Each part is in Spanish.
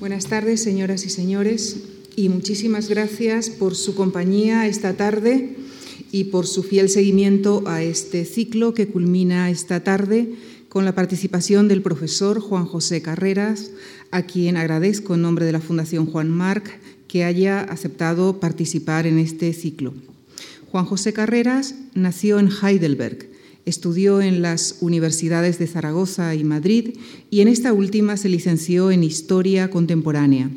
Buenas tardes, señoras y señores, y muchísimas gracias por su compañía esta tarde y por su fiel seguimiento a este ciclo que culmina esta tarde con la participación del profesor Juan José Carreras, a quien agradezco en nombre de la Fundación Juan Marc que haya aceptado participar en este ciclo. Juan José Carreras nació en Heidelberg, estudió en las universidades de Zaragoza y Madrid y en esta última se licenció en Historia Contemporánea.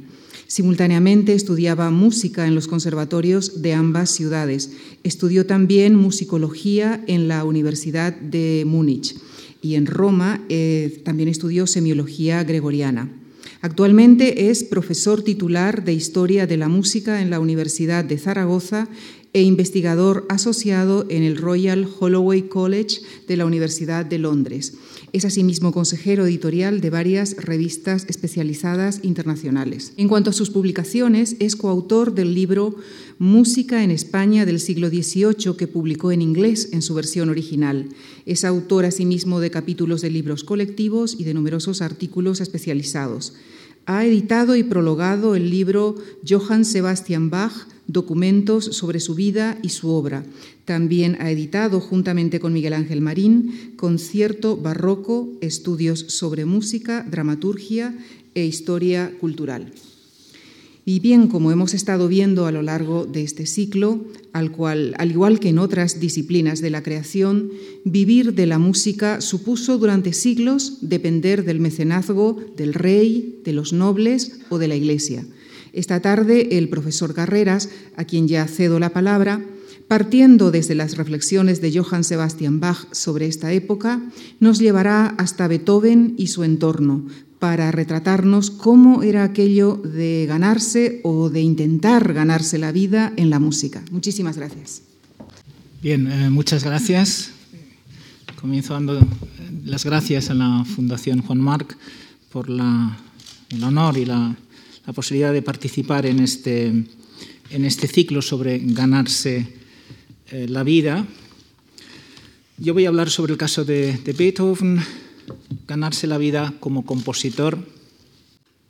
Simultáneamente estudiaba música en los conservatorios de ambas ciudades. Estudió también musicología en la Universidad de Múnich y en Roma eh, también estudió semiología gregoriana. Actualmente es profesor titular de Historia de la Música en la Universidad de Zaragoza e investigador asociado en el Royal Holloway College de la Universidad de Londres. Es asimismo consejero editorial de varias revistas especializadas internacionales. En cuanto a sus publicaciones, es coautor del libro Música en España del siglo XVIII, que publicó en inglés en su versión original. Es autor asimismo de capítulos de libros colectivos y de numerosos artículos especializados. Ha editado y prologado el libro Johann Sebastian Bach, documentos sobre su vida y su obra. También ha editado, juntamente con Miguel Ángel Marín, Concierto Barroco, Estudios sobre Música, Dramaturgia e Historia Cultural. Y bien, como hemos estado viendo a lo largo de este ciclo, al cual, al igual que en otras disciplinas de la creación, vivir de la música supuso durante siglos depender del mecenazgo del rey, de los nobles o de la Iglesia. Esta tarde el profesor Carreras, a quien ya cedo la palabra, partiendo desde las reflexiones de Johann Sebastian Bach sobre esta época, nos llevará hasta Beethoven y su entorno para retratarnos cómo era aquello de ganarse o de intentar ganarse la vida en la música. Muchísimas gracias. Bien, eh, muchas gracias. Comienzo dando las gracias a la Fundación Juan Marc por el honor y la la posibilidad de participar en este, en este ciclo sobre ganarse eh, la vida. Yo voy a hablar sobre el caso de, de Beethoven, ganarse la vida como compositor.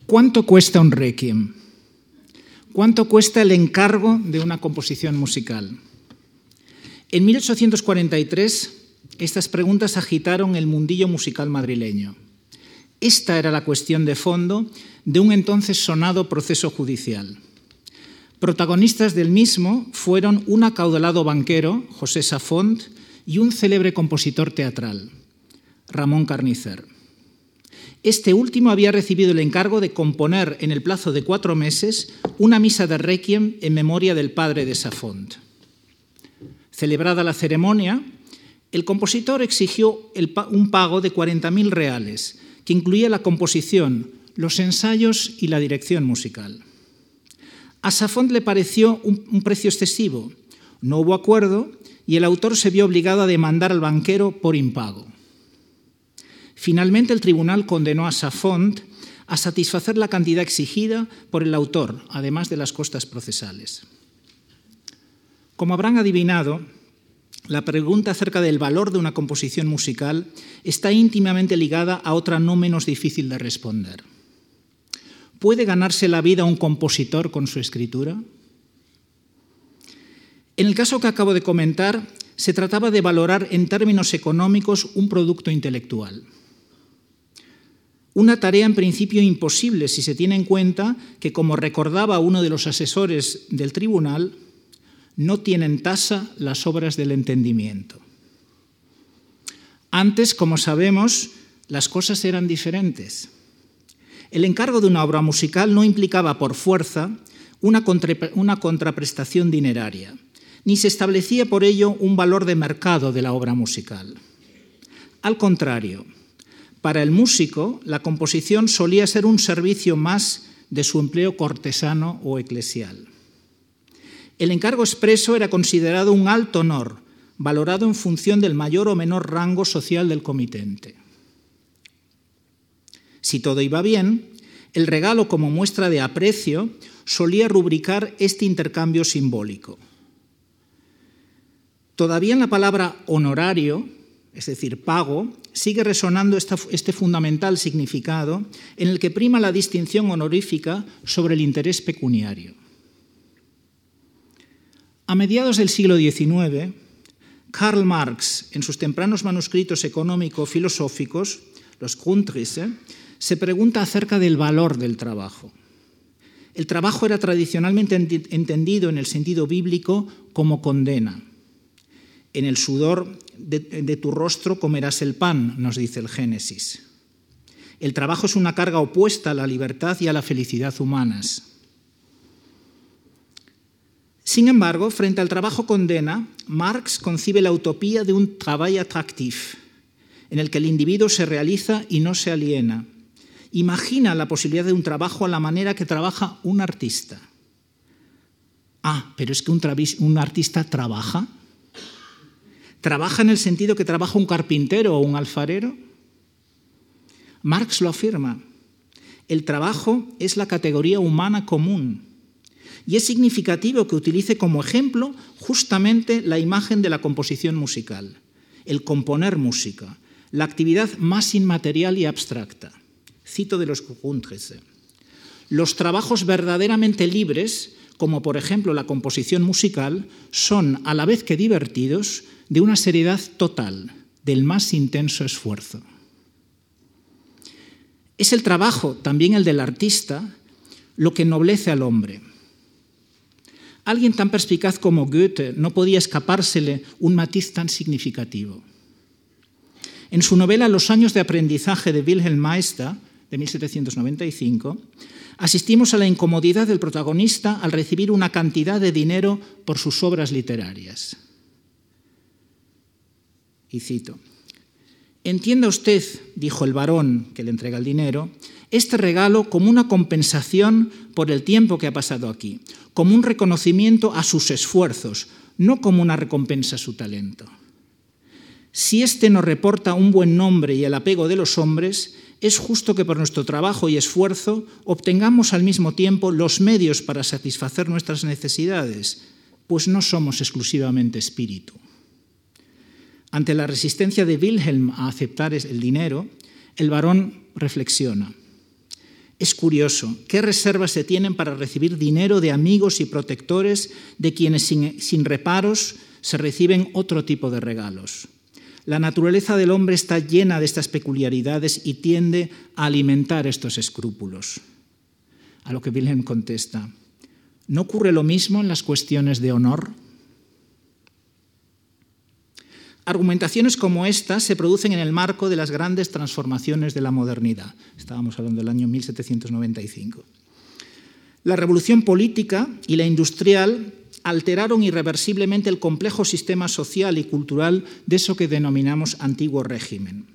¿Cuánto cuesta un requiem? ¿Cuánto cuesta el encargo de una composición musical? En 1843, estas preguntas agitaron el mundillo musical madrileño. Esta era la cuestión de fondo de un entonces sonado proceso judicial. Protagonistas del mismo fueron un acaudalado banquero, José Safont, y un célebre compositor teatral, Ramón Carnicer. Este último había recibido el encargo de componer en el plazo de cuatro meses una misa de requiem en memoria del padre de Safont. Celebrada la ceremonia, el compositor exigió un pago de 40.000 reales, que incluía la composición, los ensayos y la dirección musical. A Safont le pareció un, precio excesivo, no hubo acuerdo y el autor se vio obligado a demandar al banquero por impago. Finalmente el tribunal condenó a Safont a satisfacer la cantidad exigida por el autor, además de las costas procesales. Como habrán adivinado, la pregunta acerca del valor de una composición musical está íntimamente ligada a otra no menos difícil de responder. ¿Puede ganarse la vida un compositor con su escritura? En el caso que acabo de comentar, se trataba de valorar en términos económicos un producto intelectual. Una tarea en principio imposible si se tiene en cuenta que, como recordaba uno de los asesores del tribunal, no tienen tasa las obras del entendimiento. Antes, como sabemos, las cosas eran diferentes. El encargo de una obra musical no implicaba por fuerza una, contraprestación dineraria, ni se establecía por ello un valor de mercado de la obra musical. Al contrario, para el músico, la composición solía ser un servicio más de su empleo cortesano o eclesial. El encargo expreso era considerado un alto honor, valorado en función del mayor o menor rango social del comitente. Si todo iba bien, el regalo como muestra de aprecio solía rubricar este intercambio simbólico. Todavía en la palabra honorario es decir, pago, sigue resonando este fundamental significado en el que prima la distinción honorífica sobre el interés pecuniario. A mediados del siglo XIX, Karl Marx, en sus tempranos manuscritos económico-filosóficos, los Grundrisse, se pregunta acerca del valor del trabajo. El trabajo era tradicionalmente entendido en el sentido bíblico como condena. En el sudor de, tu rostro comerás el pan, nos dice el Génesis. El trabajo es una carga opuesta a la libertad y a la felicidad humanas. Sin embargo, frente al trabajo condena, Marx concibe la utopía de un trabajo atractivo, en el que el individuo se realiza y no se aliena. Imagina la posibilidad de un trabajo a la manera que trabaja un artista. Ah, pero es que un artista trabaja. ¿Trabaja en el sentido que trabaja un carpintero o un alfarero? Marx lo afirma. El trabajo es la categoría humana común y es significativo que utilice como ejemplo justamente la imagen de la composición musical, el componer música, la actividad más inmaterial y abstracta. Cito de los Grundrisse. Los trabajos verdaderamente libres, como por ejemplo la composición musical, son, a la vez que divertidos, de una seriedad total, del más intenso esfuerzo. Es el trabajo, también el del artista, lo que ennoblece al hombre Alguien tan perspicaz como Goethe no podía escapársele un matiz tan significativo. En su novela Los años de aprendizaje de Wilhelm Meister, de 1795, asistimos a la incomodidad del protagonista al recibir una cantidad de dinero por sus obras literarias. Y cito, Entienda usted, dijo el varón que le entrega el dinero, este regalo como una compensación por el tiempo que ha pasado aquí, como un reconocimiento a sus esfuerzos, no como una recompensa a su talento. Si éste nos reporta un buen nombre y el apego de los hombres, es justo que por nuestro trabajo y esfuerzo obtengamos al mismo tiempo los medios para satisfacer nuestras necesidades, pues no somos exclusivamente espíritu. Ante la resistencia de Wilhelm a aceptar el dinero, el varón reflexiona. Es curioso, ¿qué reservas se tienen para recibir dinero de amigos y protectores de quienes sin, sin, reparos se reciben otro tipo de regalos? La naturaleza del hombre está llena de estas peculiaridades y tiende a alimentar estos escrúpulos. A lo que Wilhelm contesta, ¿no ocurre lo mismo en las cuestiones de honor? Argumentaciones como esta se producen en el marco de las grandes transformaciones de la modernidad. Estábamos hablando del año 1795. La revolución política y la industrial alteraron irreversiblemente el complejo sistema social y cultural de eso que denominamos antiguo régimen.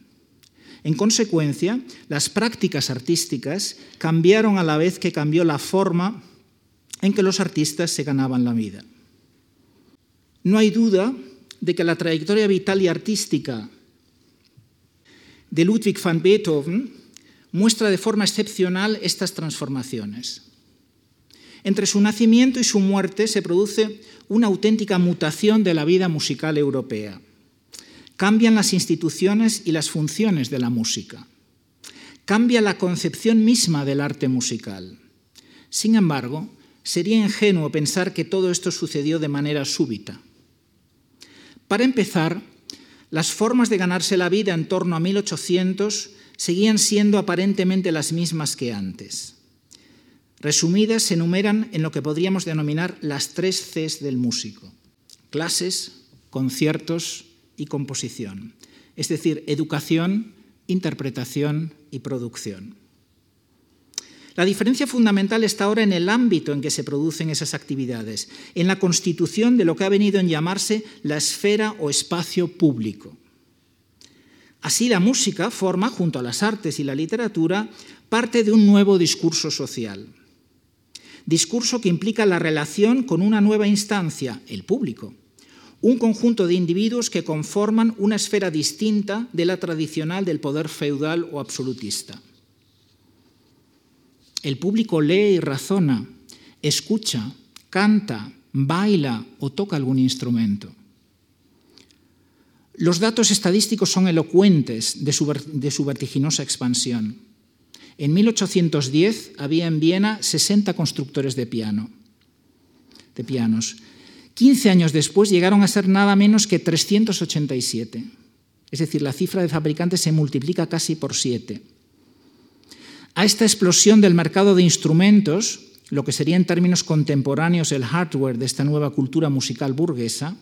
En consecuencia, las prácticas artísticas cambiaron a la vez que cambió la forma en que los artistas se ganaban la vida. No hay duda de que la trayectoria vital y artística de Ludwig van Beethoven muestra de forma excepcional estas transformaciones. Entre su nacimiento y su muerte se produce una auténtica mutación de la vida musical europea. Cambian las instituciones y las funciones de la música. Cambia la concepción misma del arte musical. Sin embargo, sería ingenuo pensar que todo esto sucedió de manera súbita. Para empezar, las formas de ganarse la vida en torno a 1800 seguían siendo aparentemente las mismas que antes. Resumidas, se enumeran en lo que podríamos denominar las tres Cs del músico. Clases, conciertos y composición. Es decir, educación, interpretación y producción. La diferencia fundamental está ahora en el ámbito en que se producen esas actividades, en la constitución de lo que ha venido en llamarse la esfera o espacio público. Así la música forma, junto a las artes y la literatura, parte de un nuevo discurso social. Discurso que implica la relación con una nueva instancia, el público, un conjunto de individuos que conforman una esfera distinta de la tradicional del poder feudal o absolutista. El público lee y razona, escucha, canta, baila o toca algún instrumento. Los datos estadísticos son elocuentes de su, vertiginosa expansión. En 1810 había en Viena 60 constructores de piano, de pianos. 15 años después llegaron a ser nada menos que 387. Es decir, la cifra de fabricantes se multiplica casi por 7. A esta explosión del mercado de instrumentos, lo que sería en términos contemporáneos el hardware de esta nueva cultura musical burguesa,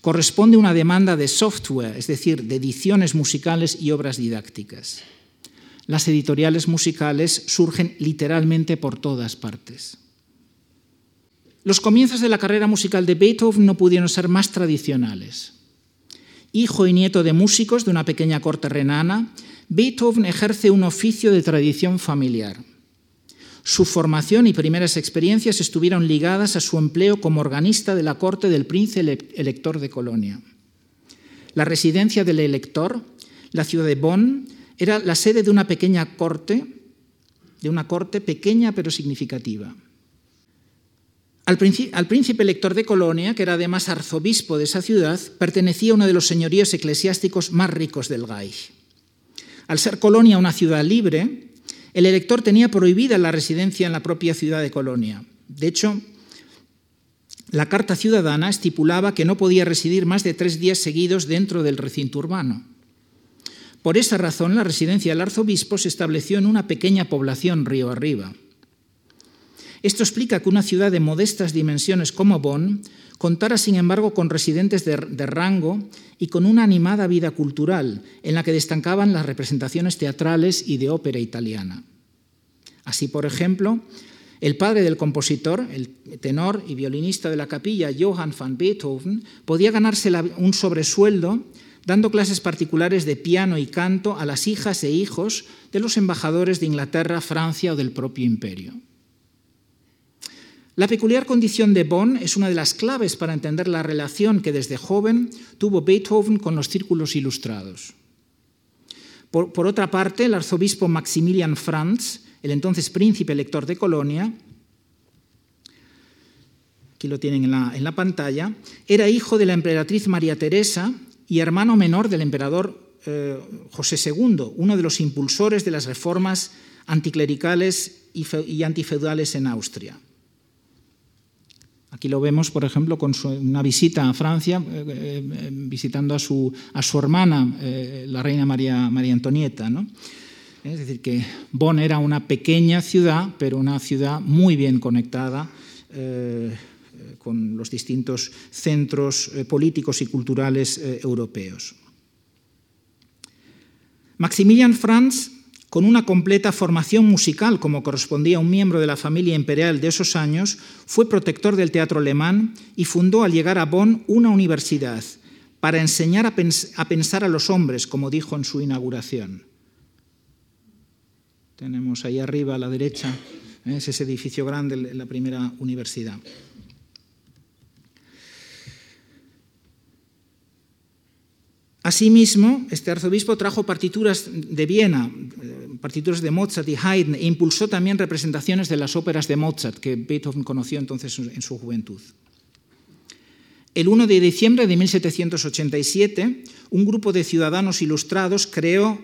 corresponde una demanda de software, es decir, de ediciones musicales y obras didácticas. Las editoriales musicales surgen literalmente por todas partes. Los comienzos de la carrera musical de Beethoven no pudieron ser más tradicionales. Hijo y nieto de músicos de una pequeña corte renana, Beethoven ejerce un oficio de tradición familiar. Su formación y primeras experiencias estuvieron ligadas a su empleo como organista de la corte del príncipe elector de Colonia. La residencia del elector, la ciudad de Bonn, era la sede de una pequeña corte, de una corte pequeña pero significativa. Al, príncipe elector de Colonia, que era además arzobispo de esa ciudad, pertenecía a uno de los señoríos eclesiásticos más ricos del Reich. Al ser Colonia una ciudad libre, el elector tenía prohibida la residencia en la propia ciudad de Colonia. De hecho, la Carta Ciudadana estipulaba que no podía residir más de tres días seguidos dentro del recinto urbano. Por esa razón, la residencia del arzobispo se estableció en una pequeña población río arriba. Esto explica que una ciudad de modestas dimensiones como Bonn contara, sin embargo, con residentes de, de, rango y con una animada vida cultural, en la que destacaban las representaciones teatrales y de ópera italiana. Así, por ejemplo, el padre del compositor, el tenor y violinista de la capilla, Johann van Beethoven, podía ganarse un sobresueldo dando clases particulares de piano y canto a las hijas e hijos de los embajadores de Inglaterra, Francia o del propio imperio. La peculiar condición de Bonn es una de las claves para entender la relación que desde joven tuvo Beethoven con los círculos ilustrados. Por, otra parte, el arzobispo Maximilian Franz, el entonces príncipe elector de Colonia, aquí lo tienen en la pantalla, era hijo de la emperatriz María Teresa y hermano menor del emperador eh, José II, uno de los impulsores de las reformas anticlericales y, y antifeudales en Austria. Aquí lo vemos, por ejemplo, con una visita a Francia, eh, eh, visitando a su, a su hermana, la reina María, María Antonieta. Es decir, que Bonn era una pequeña ciudad, pero una ciudad muy bien conectada con los distintos centros eh, políticos y culturales eh, europeos. Maximilian Franz con una completa formación musical, como correspondía a un miembro de la familia imperial de esos años, fue protector del teatro alemán y fundó al llegar a Bonn una universidad para enseñar a, pens a pensar a los hombres, como dijo en su inauguración. Tenemos ahí arriba a la derecha, ¿eh? es ese edificio grande, la primera universidad. Asimismo, este arzobispo trajo partituras de Viena, eh, partituras de Mozart y Haydn, e impulsó también representaciones de las óperas de Mozart que Beethoven conoció entonces en su juventud. El 1 de diciembre de 1787, un grupo de ciudadanos ilustrados creó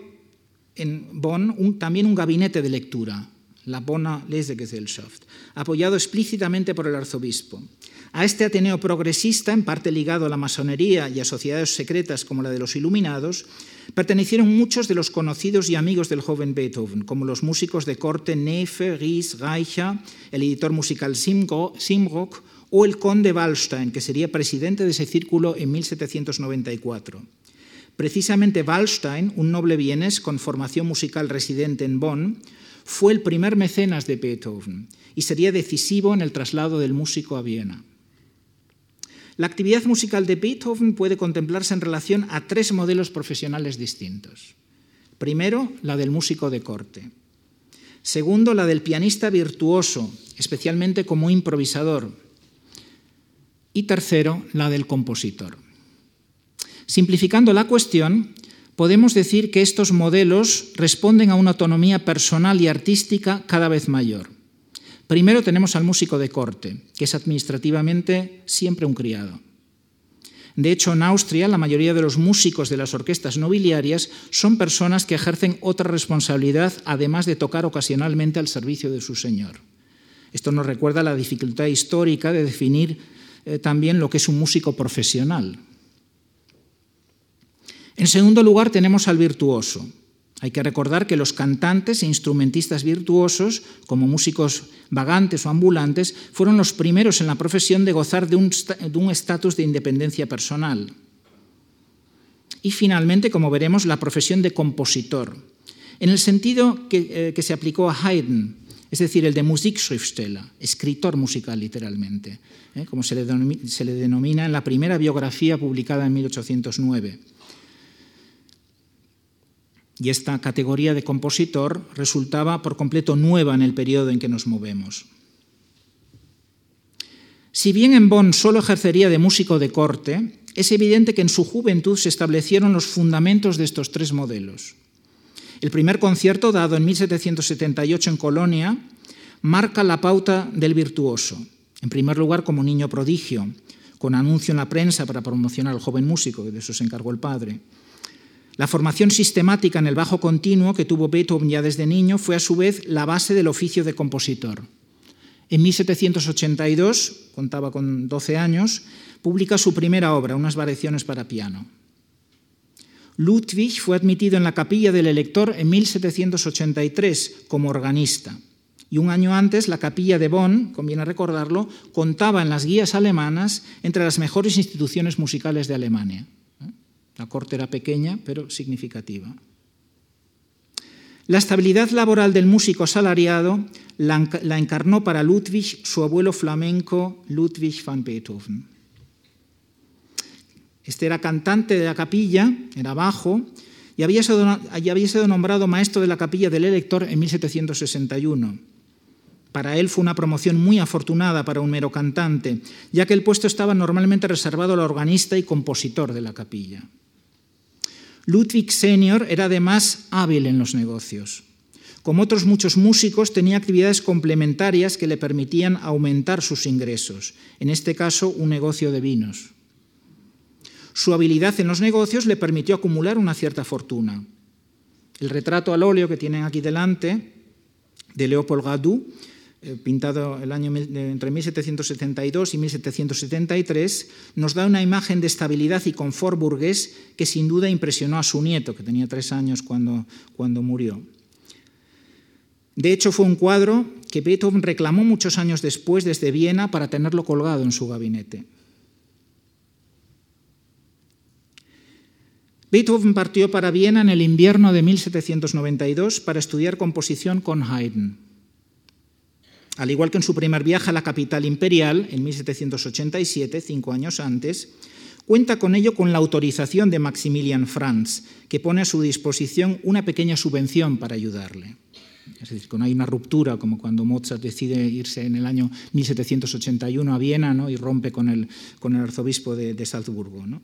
en Bonn también un gabinete de lectura, la Bonner Lesegesellschaft, apoyado explícitamente por el arzobispo. A este Ateneo progresista, en parte ligado a la masonería y a sociedades secretas como la de los Iluminados, pertenecieron muchos de los conocidos y amigos del joven Beethoven, como los músicos de corte Nefe, Ries, Reicha, el editor musical Simrock o el conde Wallstein, que sería presidente de ese círculo en 1794. Precisamente Wallstein, un noble vienés con formación musical residente en Bonn, fue el primer mecenas de Beethoven y sería decisivo en el traslado del músico a Viena. La actividad musical de Beethoven puede contemplarse en relación a tres modelos profesionales distintos. Primero, la del músico de corte. Segundo, la del pianista virtuoso, especialmente como improvisador. Y tercero, la del compositor. Simplificando la cuestión, podemos decir que estos modelos responden a una autonomía personal y artística cada vez mayor. Primero tenemos al músico de corte, que es administrativamente siempre un criado. De hecho, en Austria, la mayoría de los músicos de las orquestas nobiliarias son personas que ejercen otra responsabilidad, además de tocar ocasionalmente al servicio de su señor. Esto nos recuerda la dificultad histórica de definir eh, también lo que es un músico profesional. En segundo lugar, tenemos al virtuoso. Hay que recordar que los cantantes e instrumentistas virtuosos, como músicos vagantes o ambulantes, fueron los primeros en la profesión de gozar de un estatus de independencia personal. Y finalmente, como veremos, la profesión de compositor, en el sentido que, eh, se aplicó a Haydn, es decir, el de Musikschriftsteller, escritor musical literalmente, ¿eh? como se le, se le denomina en la primera biografía publicada en 1809 y esta categoría de compositor resultaba por completo nueva en el periodo en que nos movemos. Si bien en Bonn solo ejercería de músico de corte, es evidente que en su juventud se establecieron los fundamentos de estos tres modelos. El primer concierto, dado en 1778 en Colonia, marca la pauta del virtuoso, en primer lugar como niño prodigio, con anuncio en la prensa para promocionar al joven músico, que de eso se encargó el padre. La formación sistemática en el bajo continuo que tuvo Beethoven ya desde niño fue a su vez la base del oficio de compositor. En 1782, contaba con 12 años, publica su primera obra, unas variaciones para piano. Ludwig fue admitido en la capilla del elector en 1783 como organista. Y un año antes, la capilla de Bonn, conviene recordarlo, contaba en las guías alemanas entre las mejores instituciones musicales de Alemania. La corte era pequeña, pero significativa. La estabilidad laboral del músico asalariado la encarnó para Ludwig su abuelo flamenco Ludwig van Beethoven. Este era cantante de la capilla, era bajo, y había sido, nombrado maestro de la capilla del elector en 1761. Para él fue una promoción muy afortunada para un mero cantante, ya que el puesto estaba normalmente reservado al organista y compositor de la capilla. Ludwig Senior era además hábil en los negocios. Como otros muchos músicos, tenía actividades complementarias que le permitían aumentar sus ingresos, en este caso un negocio de vinos. Su habilidad en los negocios le permitió acumular una cierta fortuna. El retrato al óleo que tienen aquí delante de Leopold Gadou pintado el año entre 1772 y 1773, nos da una imagen de estabilidad y confort burgués que sin duda impresionó a su nieto, que tenía tres años cuando, cuando murió. De hecho, fue un cuadro que Beethoven reclamó muchos años después desde Viena para tenerlo colgado en su gabinete. Beethoven partió para Viena en el invierno de 1792 para estudiar composición con Haydn. Al igual que en su primer viaje a la capital imperial, en 1787, cinco años antes, cuenta con ello con la autorización de Maximilian Franz, que pone a su disposición una pequeña subvención para ayudarle. Es decir, no hay una ruptura, como cuando Mozart decide irse en el año 1781 a Viena ¿no? y rompe con el, con el arzobispo de, de Salzburgo. ¿no?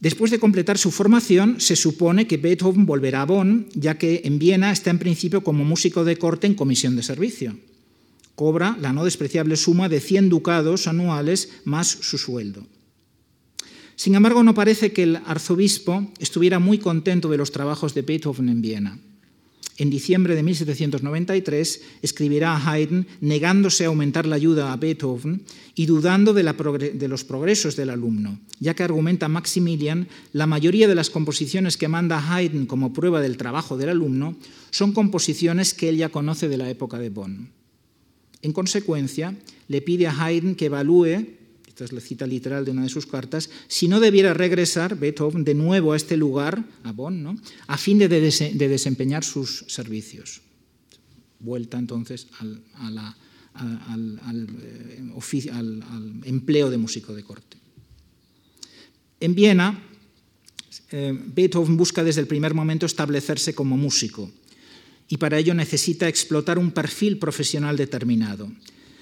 Después de completar su formación, se supone que Beethoven volverá a Bonn, ya que en Viena está en principio como músico de corte en comisión de servicio. Cobra la no despreciable suma de 100 ducados anuales más su sueldo. Sin embargo, no parece que el arzobispo estuviera muy contento de los trabajos de Beethoven en Viena en diciembre de 1793, escribirá a Haydn negándose a aumentar la ayuda a Beethoven y dudando de, los progresos del alumno, ya que argumenta Maximilian, la mayoría de las composiciones que manda Haydn como prueba del trabajo del alumno son composiciones que él ya conoce de la época de Bonn. En consecuencia, le pide a Haydn que evalúe esta es la cita literal de una de sus cartas, si no debiera regresar Beethoven de nuevo a este lugar, a Bonn, ¿no? a fin de, desempeñar sus servicios. Vuelta entonces al, eh, al, empleo de músico de corte. En Viena, eh, Beethoven busca desde el primer momento establecerse como músico y para ello necesita explotar un perfil profesional determinado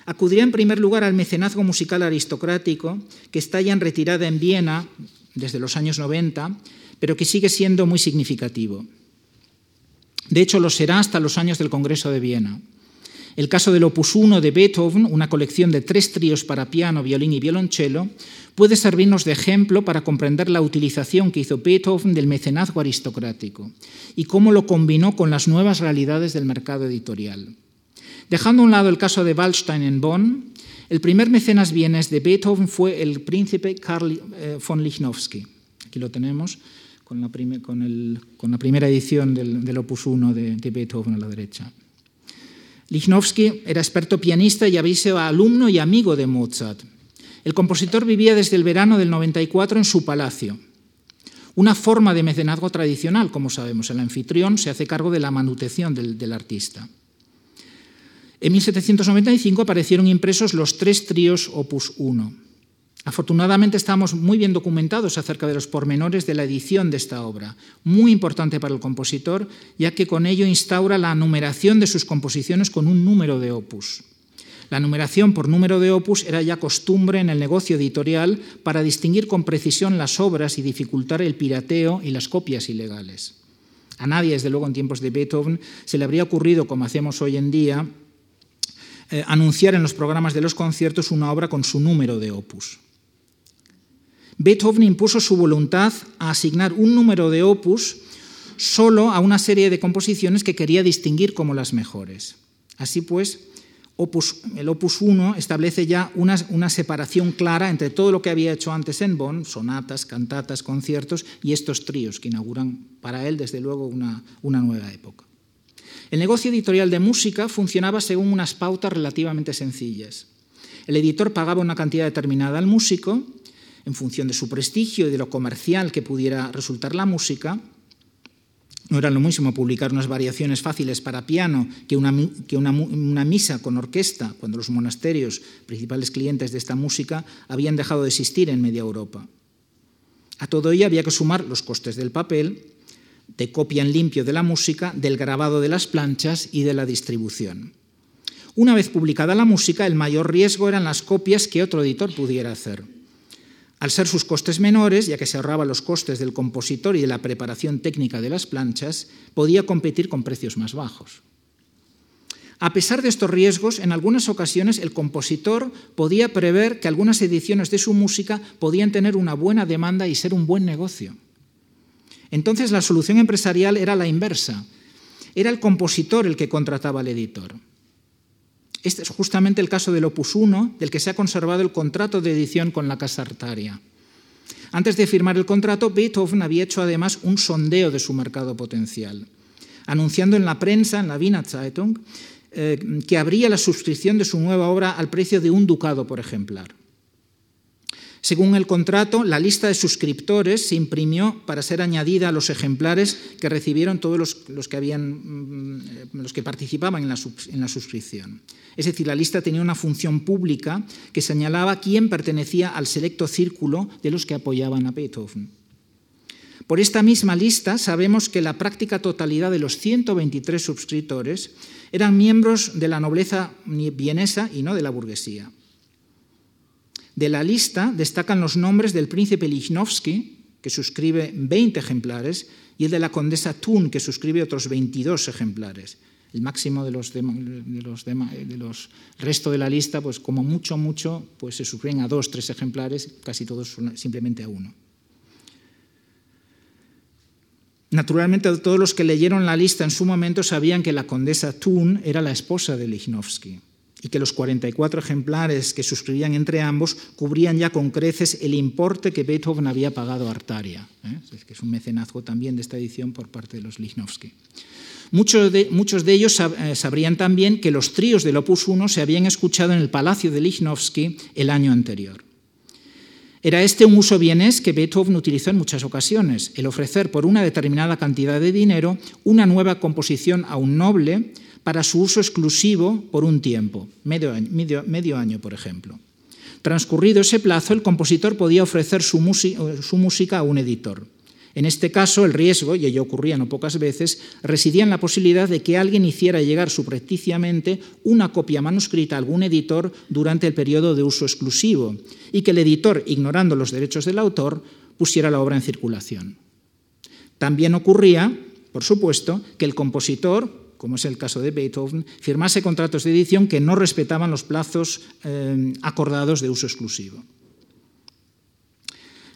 acudiría en primer lugar al mecenazgo musical aristocrático, que está ya en retirada en Viena desde los años 90, pero que sigue siendo muy significativo. De hecho, lo será hasta los años del Congreso de Viena. El caso del Opus 1 de Beethoven, una colección de tres tríos para piano, violín y violonchelo, puede servirnos de ejemplo para comprender la utilización que hizo Beethoven del mecenazgo aristocrático y cómo lo combinó con las nuevas realidades del mercado editorial. Dejando a un lado el caso de Waldstein en Bonn, el primer mecenas vienes de Beethoven fue el príncipe Karl eh, von Lichnowsky. Aquí lo tenemos con la, primera edición del, Opus 1 de, Beethoven a la derecha. Lichnowsky era experto pianista y había sido alumno y amigo de Mozart. El compositor vivía desde el verano del 94 en su palacio. Una forma de mecenazgo tradicional, como sabemos. El anfitrión se hace cargo de la manutención del artista. En 1795 aparecieron impresos los tres tríos Opus 1. Afortunadamente estamos muy bien documentados acerca de los pormenores de la edición de esta obra, muy importante para el compositor, ya que con ello instaura la numeración de sus composiciones con un número de opus. La numeración por número de opus era ya costumbre en el negocio editorial para distinguir con precisión las obras y dificultar el pirateo y las copias ilegales. A nadie, desde luego en tiempos de Beethoven, se le habría ocurrido, como hacemos hoy en día, eh, anunciar en los programas de los conciertos una obra con su número de opus. Beethoven impuso su voluntad a asignar un número de opus solo a una serie de composiciones que quería distinguir como las mejores. Así pues, el opus 1 establece ya una, separación clara entre todo lo que había hecho antes en Bonn, sonatas, cantatas, conciertos, y estos tríos que inauguran para él, desde luego, una, una nueva época. El negocio editorial de música funcionaba según unas pautas relativamente sencillas. El editor pagaba una cantidad determinada al músico en función de su prestigio y de lo comercial que pudiera resultar la música. No era lo mismo publicar unas variaciones fáciles para piano que una, misa con orquesta, cuando los monasterios, principales clientes de esta música, habían dejado de existir en media Europa. A todo ello había que sumar los costes del papel, de copia en limpio de la música, del grabado de las planchas y de la distribución. Una vez publicada la música, el mayor riesgo eran las copias que otro editor pudiera hacer. Al ser sus costes menores, ya que se ahorraba los costes del compositor y de la preparación técnica de las planchas, podía competir con precios más bajos. A pesar de estos riesgos, en algunas ocasiones el compositor podía prever que algunas ediciones de su música podían tener una buena demanda y ser un buen negocio. Entonces la solución empresarial era la inversa. Era el compositor el que contrataba al editor. Este es justamente el caso del Opus 1, del que se ha conservado el contrato de edición con la Casa Artaria. Antes de firmar el contrato, Beethoven había hecho además un sondeo de su mercado potencial, anunciando en la prensa, en la Wiener Zeitung, eh, que habría la suscripción de su nueva obra al precio de un ducado por ejemplar. Según el contrato, la lista de suscriptores se imprimió para ser añadida a los ejemplares que recibieron todos los, que, habían, mm, los que participaban en la, en la suscripción. Es decir, la lista tenía una función pública que señalaba quién pertenecía al selecto círculo de los que apoyaban a Beethoven. Por esta misma lista sabemos que la práctica totalidad de los 123 suscriptores eran miembros de la nobleza vienesa y no de la burguesía. De la lista destacan los nombres del príncipe Lichnowsky, que suscribe 20 ejemplares, y el de la condesa Thun, que suscribe otros 22 ejemplares. El máximo de los, de, de resto de la lista, pues como mucho, mucho, pues se suscriben a dos, tres ejemplares, casi todos simplemente a uno. Naturalmente, todos los que leyeron la lista en su momento sabían que la condesa Thun era la esposa de Lichnowsky y que los 44 ejemplares que suscribían entre ambos cubrían ya con creces el importe que Beethoven había pagado a Artaria, ¿eh? que es un mecenazgo también de esta edición por parte de los Lichnowsky. Muchos de, muchos de ellos eh, sabrían también que los tríos del Opus 1 se habían escuchado en el palacio de Lichnowsky el año anterior. Era este un uso bienes que Beethoven utilizó en muchas ocasiones, el ofrecer por una determinada cantidad de dinero una nueva composición a un noble, para su uso exclusivo por un tiempo, medio año, por ejemplo. Transcurrido ese plazo, el compositor podía ofrecer su, su música a un editor. En este caso, el riesgo, y ello ocurría no pocas veces, residía en la posibilidad de que alguien hiciera llegar subrepticiamente una copia manuscrita a algún editor durante el periodo de uso exclusivo y que el editor, ignorando los derechos del autor, pusiera la obra en circulación. También ocurría, por supuesto, que el compositor como es el caso de Beethoven, firmase contratos de edición que no respetaban los plazos eh, acordados de uso exclusivo.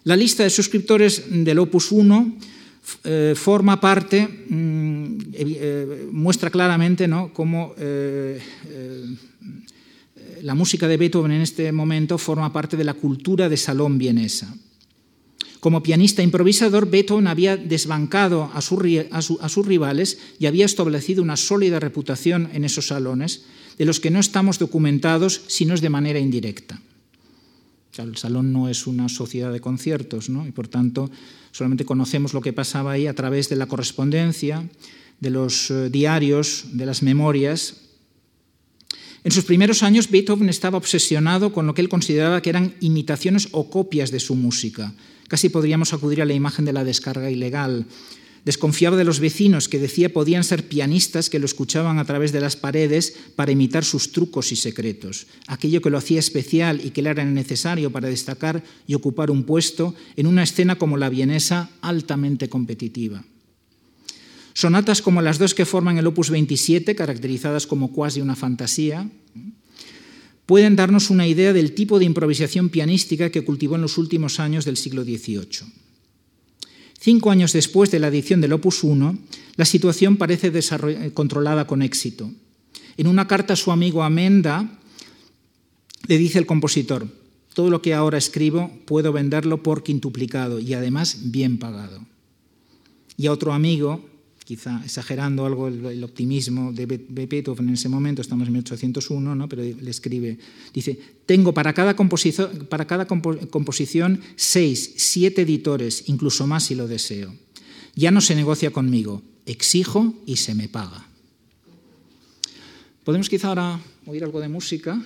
La lista de suscriptores del Opus 1 eh, forma parte, mm, eh, muestra claramente ¿no? cómo la música de Beethoven en este momento forma parte de la cultura de salón vienesa. Como pianista improvisador, Beethoven había desbancado a, sus rivales y había establecido una sólida reputación en esos salones, de los que no estamos documentados sino es de manera indirecta. el salón no es una sociedad de conciertos, y por tanto solamente conocemos lo que pasaba ahí a través de la correspondencia, de los eh, diarios, de las memorias. En sus primeros años, Beethoven estaba obsesionado con lo que él consideraba que eran imitaciones o copias de su música, Casi podríamos acudir a la imagen de la descarga ilegal. Desconfiaba de los vecinos que decía podían ser pianistas que lo escuchaban a través de las paredes para imitar sus trucos y secretos, aquello que lo hacía especial y que le era necesario para destacar y ocupar un puesto en una escena como la vienesa altamente competitiva. Sonatas como las dos que forman el Opus 27, caracterizadas como cuasi una fantasía, pueden darnos una idea del tipo de improvisación pianística que cultivó en los últimos años del siglo XVIII. Cinco años después de la edición del Opus 1, la situación parece controlada con éxito. En una carta a su amigo Amenda, le dice el compositor, todo lo que ahora escribo puedo venderlo por quintuplicado y además bien pagado. Y a otro amigo, quizá exagerando algo el, optimismo de Beethoven en ese momento, estamos en 1801, ¿no? pero le escribe, dice, tengo para cada, composición seis, siete editores, incluso más si lo deseo. Ya no se negocia conmigo, exijo y se me paga. Podemos quizá ahora oír algo de música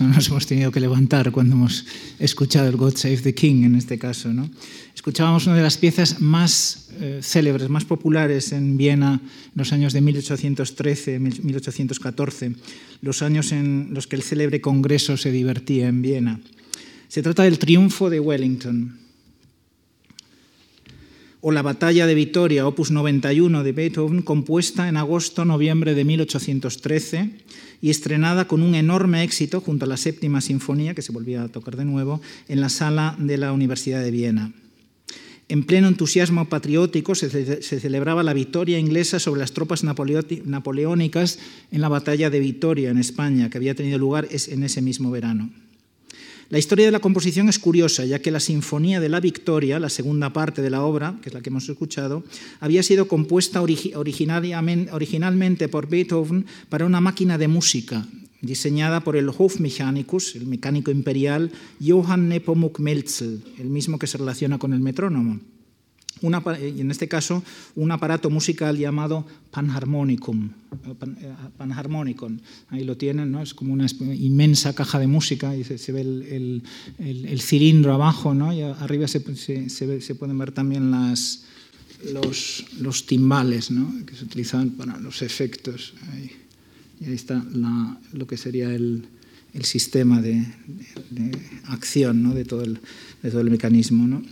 no nos hemos tenido que levantar cuando hemos escuchado el God Save the King en este caso. ¿no? Escuchábamos una de las piezas más eh, célebres, más populares en Viena en los años de 1813-1814, los años en los que el célebre Congreso se divertía en Viena. Se trata del triunfo de Wellington o la Batalla de Vitoria, opus 91 de Beethoven, compuesta en agosto-noviembre de 1813 y estrenada con un enorme éxito junto a la séptima sinfonía, que se volvía a tocar de nuevo, en la sala de la Universidad de Viena. En pleno entusiasmo patriótico se, celebraba la victoria inglesa sobre las tropas napoleónicas en la batalla de Vitoria, en España, que había tenido lugar en ese mismo verano. La historia de la composición es curiosa, ya que la Sinfonía de la Victoria, la segunda parte de la obra, que es la que hemos escuchado, había sido compuesta originalmente por Beethoven para una máquina de música diseñada por el Hofmechanicus, el mecánico imperial Johann Nepomuk Melzel, el mismo que se relaciona con el metrónomo en este caso, un aparato musical llamado panharmonicum. Eh, panharmonicon. Ahí lo tienen, ¿no? es como una inmensa caja de música y se, ve el, cilindro abajo ¿no? y arriba se, pueden ver también las, los, timbales ¿no? que se utilizan para los efectos. Ahí. Y ahí está lo que sería el, sistema de, acción ¿no? de, todo el, de todo el mecanismo. ¿no?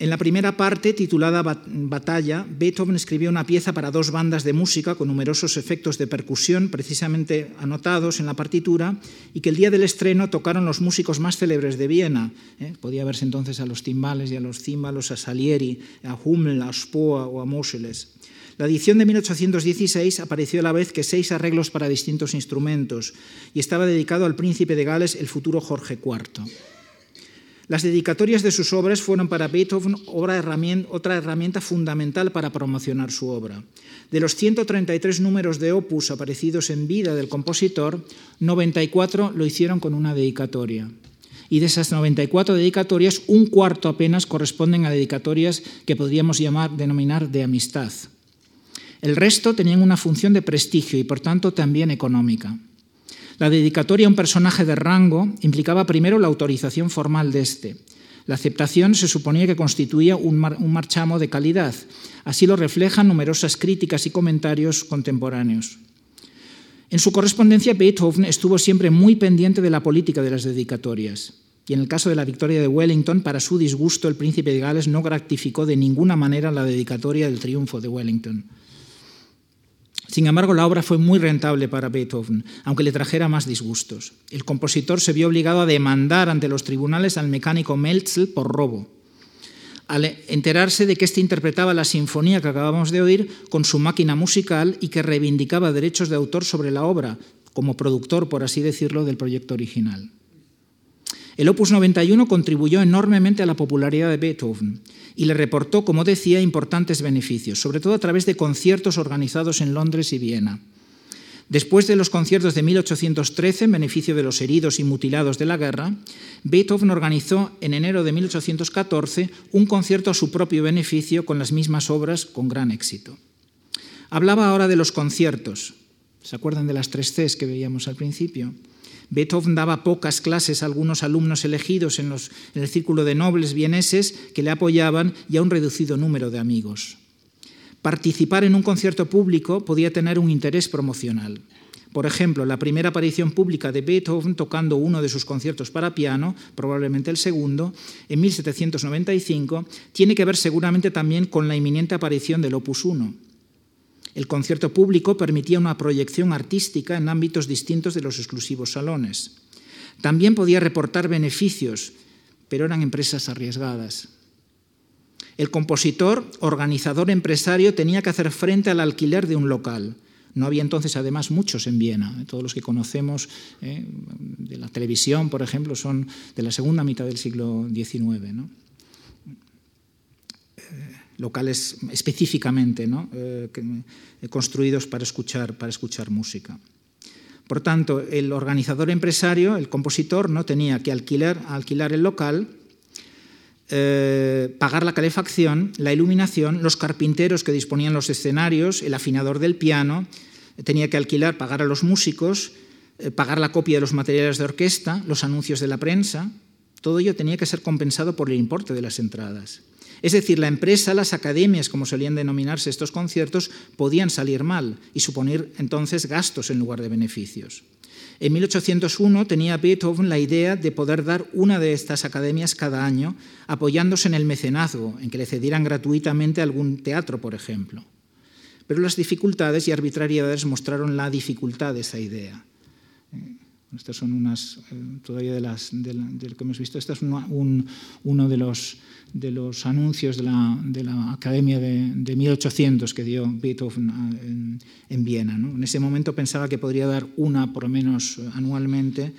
En la primera parte, titulada Batalla, Beethoven escribió una pieza para dos bandas de música con numerosos efectos de percusión precisamente anotados en la partitura y que el día del estreno tocaron los músicos más célebres de Viena. ¿eh? Podía verse entonces a los timbales y a los címbalos, a Salieri, a Hummel, a Spohr o a Moscheles. La edición de 1816 apareció a la vez que seis arreglos para distintos instrumentos y estaba dedicado al príncipe de Gales, el futuro Jorge IV. Las dedicatorias de sus obras fueron para Beethoven otra herramienta fundamental para promocionar su obra. De los 133 números de opus aparecidos en vida del compositor, 94 lo hicieron con una dedicatoria. Y de esas 94 dedicatorias, un cuarto apenas corresponden a dedicatorias que podríamos llamar, denominar de amistad. El resto tenían una función de prestigio y, por tanto, también económica. La dedicatoria a un personaje de rango implicaba primero la autorización formal de éste. La aceptación se suponía que constituía un, marchamo de calidad. Así lo reflejan numerosas críticas y comentarios contemporáneos. En su correspondencia, Beethoven estuvo siempre muy pendiente de la política de las dedicatorias. Y en el caso de la victoria de Wellington, para su disgusto, el príncipe de Gales no gratificó de ninguna manera la dedicatoria del triunfo de Wellington. Sin embargo, la obra fue muy rentable para Beethoven, aunque le trajera más disgustos. El compositor se vio obligado a demandar ante los tribunales al mecánico Melzel por robo. Al enterarse de que éste interpretaba la sinfonía que acabamos de oír con su máquina musical y que reivindicaba derechos de autor sobre la obra, como productor, por así decirlo, del proyecto original. El Opus 91 contribuyó enormemente a la popularidad de Beethoven y le reportó, como decía, importantes beneficios, sobre todo a través de conciertos organizados en Londres y Viena. Después de los conciertos de 1813, en beneficio de los heridos y mutilados de la guerra, Beethoven organizó en enero de 1814 un concierto a su propio beneficio con las mismas obras con gran éxito. Hablaba ahora de los conciertos. ¿Se acuerdan de las tres Cs que veíamos al principio? Beethoven daba pocas clases a algunos alumnos elegidos en, el círculo de nobles vieneses que le apoyaban y a un reducido número de amigos. Participar en un concierto público podía tener un interés promocional. Por ejemplo, la primera aparición pública de Beethoven tocando uno de sus conciertos para piano, probablemente el segundo, en 1795, tiene que ver seguramente también con la inminente aparición del Opus 1. El concierto público permitía una proyección artística en ámbitos distintos de los exclusivos salones. También podía reportar beneficios, pero eran empresas arriesgadas. El compositor, organizador empresario, tenía que hacer frente al alquiler de un local. No había entonces, además, muchos en Viena. Todos los que conocemos eh, de la televisión, por ejemplo, son de la segunda mitad del siglo XIX. ¿no? Locales específicamente ¿no? Eh, eh, construidos para escuchar, para escuchar música. Por tanto, el organizador empresario, el compositor, no tenía que alquilar, alquilar el local, eh, pagar la calefacción, la iluminación, los carpinteros que disponían los escenarios, el afinador del piano, tenía que alquilar, pagar a los músicos, eh, pagar la copia de los materiales de orquesta, los anuncios de la prensa, todo ello tenía que ser compensado por el importe de las entradas. Es decir, la empresa, las academias, como solían denominarse estos conciertos, podían salir mal y suponer entonces gastos en lugar de beneficios. En 1801 tenía Beethoven la idea de poder dar una de estas academias cada año, apoyándose en el mecenazgo, en que le cedieran gratuitamente algún teatro, por ejemplo. Pero las dificultades y arbitrariedades mostraron la dificultad de esa idea. Estas son unas, eh, todavía de las que hemos visto, este es uno de los, de los anuncios de la, de la Academia de, de, 1800 que dio Beethoven en, en Viena. ¿no? En ese momento pensaba que podría dar una por lo menos anualmente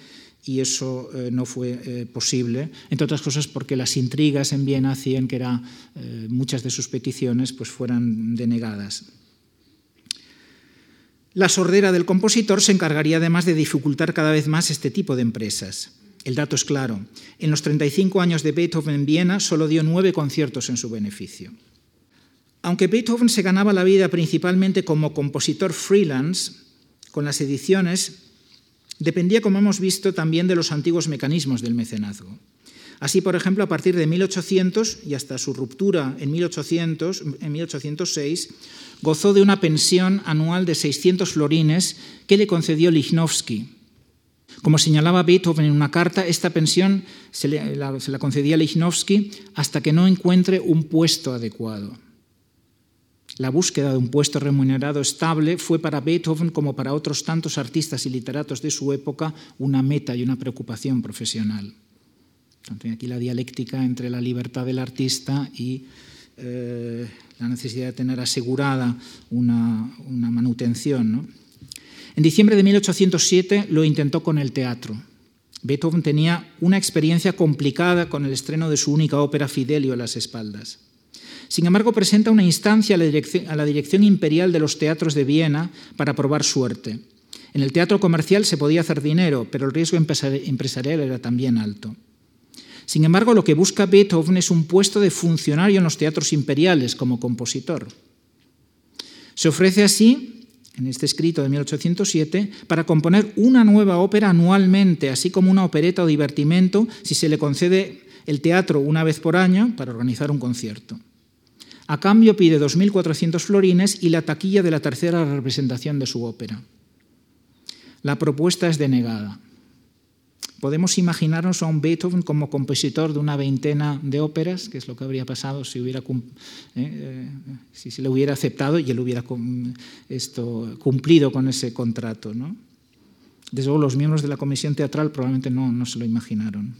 y eso eh, no fue eh, posible, entre otras cosas porque las intrigas en Viena hacían que era, eh, muchas de sus peticiones pues, fueran denegadas. La sordera del compositor se encargaría además de dificultar cada vez más este tipo de empresas. El dato es claro. En los 35 años de Beethoven en Viena solo dio nueve conciertos en su beneficio. Aunque Beethoven se ganaba la vida principalmente como compositor freelance, con las ediciones, dependía, como hemos visto, también de los antiguos mecanismos del mecenazgo. Así, por ejemplo, a partir de 1800 y hasta su ruptura en, 1800, en 1806, gozó de una pensión anual de 600 florines que le concedió Lichnowsky. Como señalaba Beethoven en una carta, esta pensión se, la, se la concedía Lichnowsky hasta que no encuentre un puesto adecuado. La búsqueda de un puesto remunerado estable fue para Beethoven, como para otros tantos artistas y literatos de su época, una meta y una preocupación profesional. Aquí la dialéctica entre la libertad del artista y eh, la necesidad de tener asegurada una, una manutención. ¿no? En diciembre de 1807 lo intentó con el teatro. Beethoven tenía una experiencia complicada con el estreno de su única ópera Fidelio a las espaldas. Sin embargo, presenta una instancia a la, a la dirección imperial de los teatros de Viena para probar suerte. En el teatro comercial se podía hacer dinero, pero el riesgo empresarial era también alto. Sin embargo, lo que busca Beethoven es un puesto de funcionario en los teatros imperiales como compositor. Se ofrece así, en este escrito de 1807, para componer una nueva ópera anualmente, así como una opereta o divertimento, si se le concede el teatro una vez por año para organizar un concierto. A cambio pide 2.400 florines y la taquilla de la tercera representación de su ópera. La propuesta es denegada. Podemos imaginarnos a un Beethoven como compositor de una veintena de óperas, que es lo que habría pasado si, eh, eh, se le hubiera aceptado y él hubiera cumplido con ese contrato. ¿no? Desde luego los miembros de la comisión teatral probablemente no, no se lo imaginaron.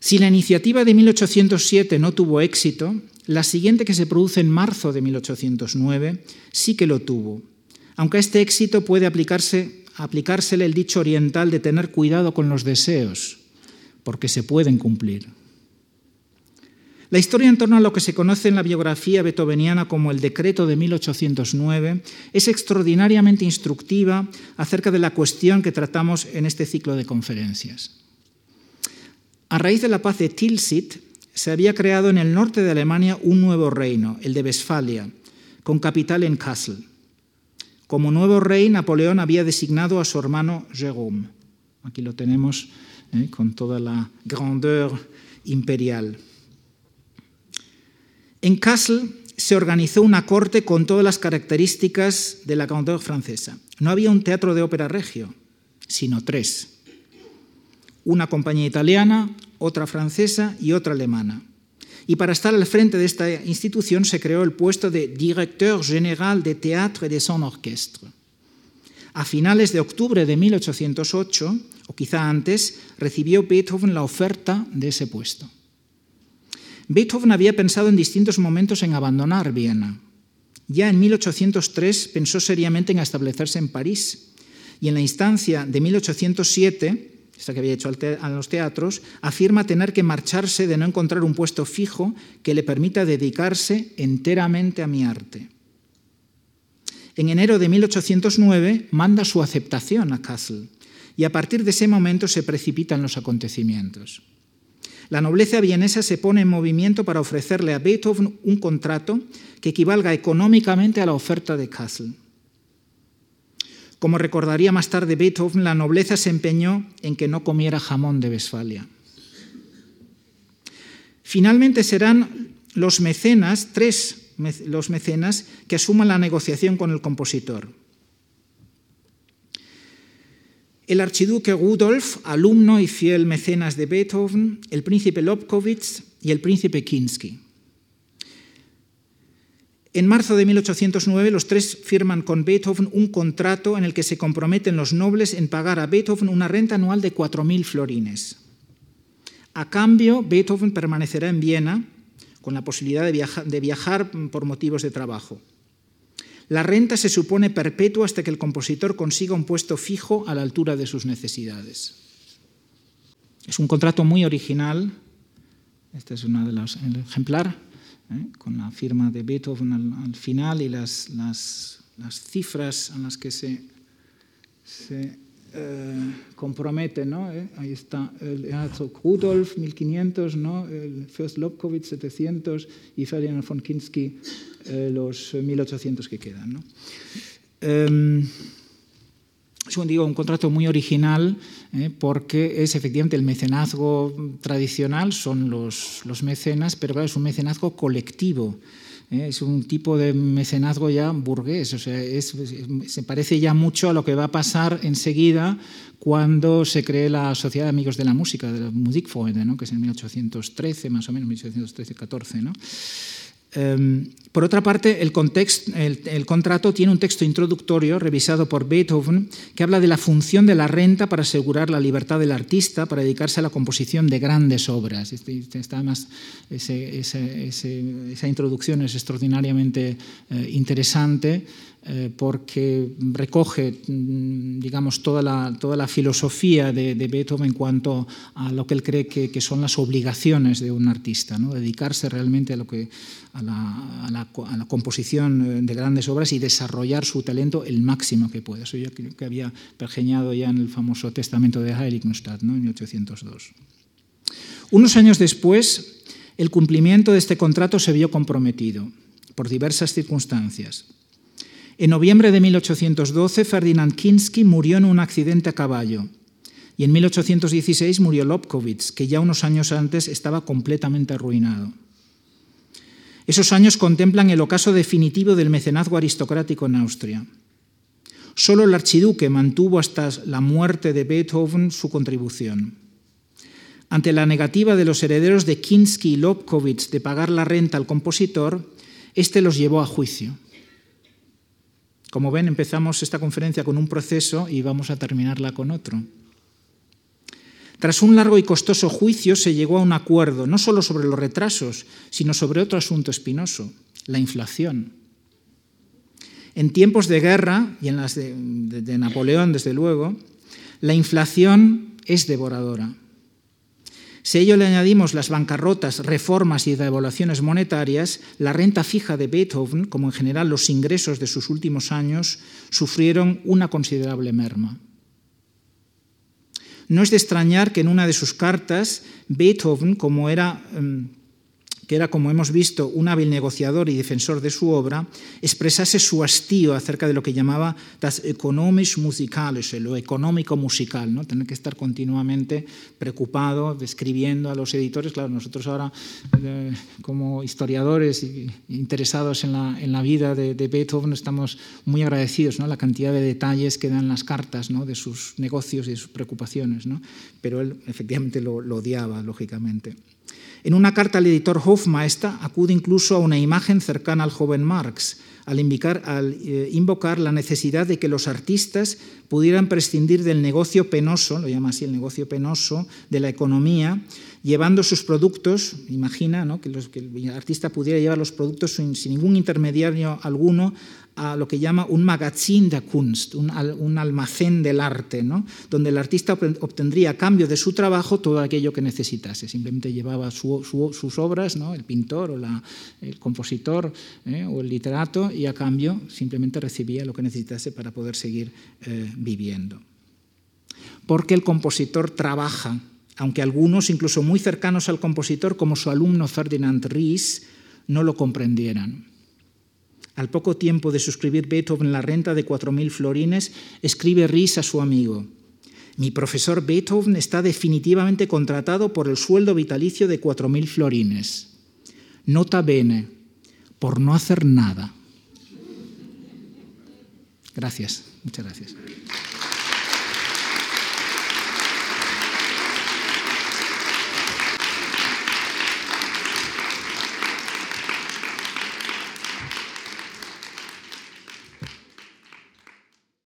Si la iniciativa de 1807 no tuvo éxito, la siguiente que se produce en marzo de 1809 sí que lo tuvo, aunque este éxito puede aplicarse aplicársele el dicho oriental de tener cuidado con los deseos, porque se pueden cumplir. La historia en torno a lo que se conoce en la biografía beethoveniana como el decreto de 1809 es extraordinariamente instructiva acerca de la cuestión que tratamos en este ciclo de conferencias. A raíz de la paz de Tilsit, se había creado en el norte de Alemania un nuevo reino, el de Westfalia, con capital en Kassel. Como nuevo rey, Napoleón había designado a su hermano Jérôme. Aquí lo tenemos eh, con toda la grandeur imperial. En Kassel se organizó una corte con todas las características de la grandeur francesa. No había un teatro de ópera regio, sino tres. Una compañía italiana, otra francesa y otra alemana y para estar al frente de esta institución se creó el puesto de Directeur Général de Théâtre de son Orchestre. A finales de octubre de 1808, o quizá antes, recibió Beethoven la oferta de ese puesto. Beethoven había pensado en distintos momentos en abandonar Viena. Ya en 1803 pensó seriamente en establecerse en París y en la instancia de 1807 esta que había hecho a los teatros, afirma tener que marcharse de no encontrar un puesto fijo que le permita dedicarse enteramente a mi arte. En enero de 1809 manda su aceptación a Kassel y a partir de ese momento se precipitan los acontecimientos. La nobleza vienesa se pone en movimiento para ofrecerle a Beethoven un contrato que equivalga económicamente a la oferta de Kassel. Como recordaría más tarde Beethoven, la nobleza se empeñó en que no comiera jamón de Westfalia. Finalmente serán los mecenas, tres los mecenas, que asuman la negociación con el compositor. El archiduque Rudolf, alumno y fiel mecenas de Beethoven, el príncipe Lobkowitz y el príncipe Kinsky. En marzo de 1809 los tres firman con Beethoven un contrato en el que se comprometen los nobles en pagar a Beethoven una renta anual de 4.000 florines. A cambio, Beethoven permanecerá en Viena con la posibilidad de viajar, por motivos de trabajo. La renta se supone perpetua hasta que el compositor consiga un puesto fijo a la altura de sus necesidades. Es un contrato muy original. Este es uno de los ejemplar ¿eh? con la firma de Beethoven al, final y las, las, cifras en las que se, se eh, compromete. ¿no? ¿Eh? Ahí está el Herzog Rudolf, 1500, ¿no? el Fürst Lobkowitz, 700 y Ferdinand von Kinsky, los 1800 que quedan. ¿no? Es un, digo, un contrato muy original ¿eh? porque es efectivamente el mecenazgo tradicional, son los, los mecenas, pero claro, es un mecenazgo colectivo. ¿eh? Es un tipo de mecenazgo ya burgués, o sea, se parece ya mucho a lo que va a pasar enseguida cuando se cree la Sociedad de Amigos de la Música, de la Musikfreunde, ¿no? que es en 1813, más o menos, 1813-14. ¿no? Em, por otra parte, el, contrato tiene un texto introductorio revisado por Beethoven que habla de la función de la renta para asegurar la libertad del artista para dedicarse a la composición de grandes obras. Este, este esa introducción es extraordinariamente eh, interesante eh, porque recoge, mm, digamos, toda la, filosofía de, Beethoven en cuanto a lo que él cree que, son las obligaciones de un artista, dedicarse realmente a, lo que, a, la, composición eh, de grandes obras y desarrollar su talento el máximo que pueda. Eso yo creo que había pergeñado ya en el famoso testamento de Heiligenstadt, ¿no? en 1802. Unos años después, el cumplimiento de este contrato se vio comprometido por diversas circunstancias. En noviembre de 1812, Ferdinand Kinsky murió en un accidente a caballo. Y en 1816 murió Lobkowitz, que ya unos años antes estaba completamente arruinado. Esos años contemplan el ocaso definitivo del mecenazgo aristocrático en Austria. Solo el archiduque mantuvo hasta la muerte de Beethoven su contribución. Ante la negativa de los herederos de Kinsky y Lobkowitz de pagar la renta al compositor, este los llevó a juicio. Como ven, empezamos esta conferencia con un proceso y vamos a terminarla con otro. Tras un largo y costoso juicio se llegó a un acuerdo, no solo sobre los retrasos, sino sobre otro asunto espinoso, la inflación. En tiempos de guerra, y en las de, de Napoleón, desde luego, la inflación es devoradora. Si a ello le añadimos las bancarrotas, reformas y devaluaciones monetarias, la renta fija de Beethoven, como en general los ingresos de sus últimos años, sufrieron una considerable merma. No es de extrañar que en una de sus cartas, Beethoven, como era em, que era, como hemos visto, un hábil negociador y defensor de su obra, expresase su hastío acerca de lo que llamaba das economisch musicales, lo económico musical, ¿no? tener que estar continuamente preocupado, describiendo a los editores. Claro, nosotros ahora, eh, como historiadores interesados en la, en la vida de, Beethoven, estamos muy agradecidos, ¿no? la cantidad de detalles que dan las cartas ¿no? de sus negocios y de sus preocupaciones, ¿no? pero él efectivamente lo odiaba, lógicamente. En una carta al editor Hofmeister acude incluso a una imagen cercana al joven Marx, al, eh, invocar la necesidad de que los artistas pudieran prescindir del negocio penoso, lo llama así el negocio penoso, de la economía, llevando sus productos, imagina que, el artista pudiera llevar los productos sin ningún intermediario alguno a lo que llama un magazine de Kunst, un, almacén del arte, ¿no? donde el artista obtendría a cambio de su trabajo todo aquello que necesitase. Simplemente llevaba sus obras, ¿no? el pintor o el compositor ¿eh? o el literato, y a cambio simplemente recibía lo que necesitase para poder seguir eh, viviendo. Porque el compositor trabaja, aunque algunos, incluso muy cercanos al compositor, como su alumno Ferdinand Ries, no lo comprendieran. Al poco tiempo de suscribir Beethoven la renta de 4.000 florines, escribe Ries a su amigo. Mi profesor Beethoven está definitivamente contratado por el sueldo vitalicio de 4.000 florines. Nota bene, por no hacer nada. Gracias, muchas gracias.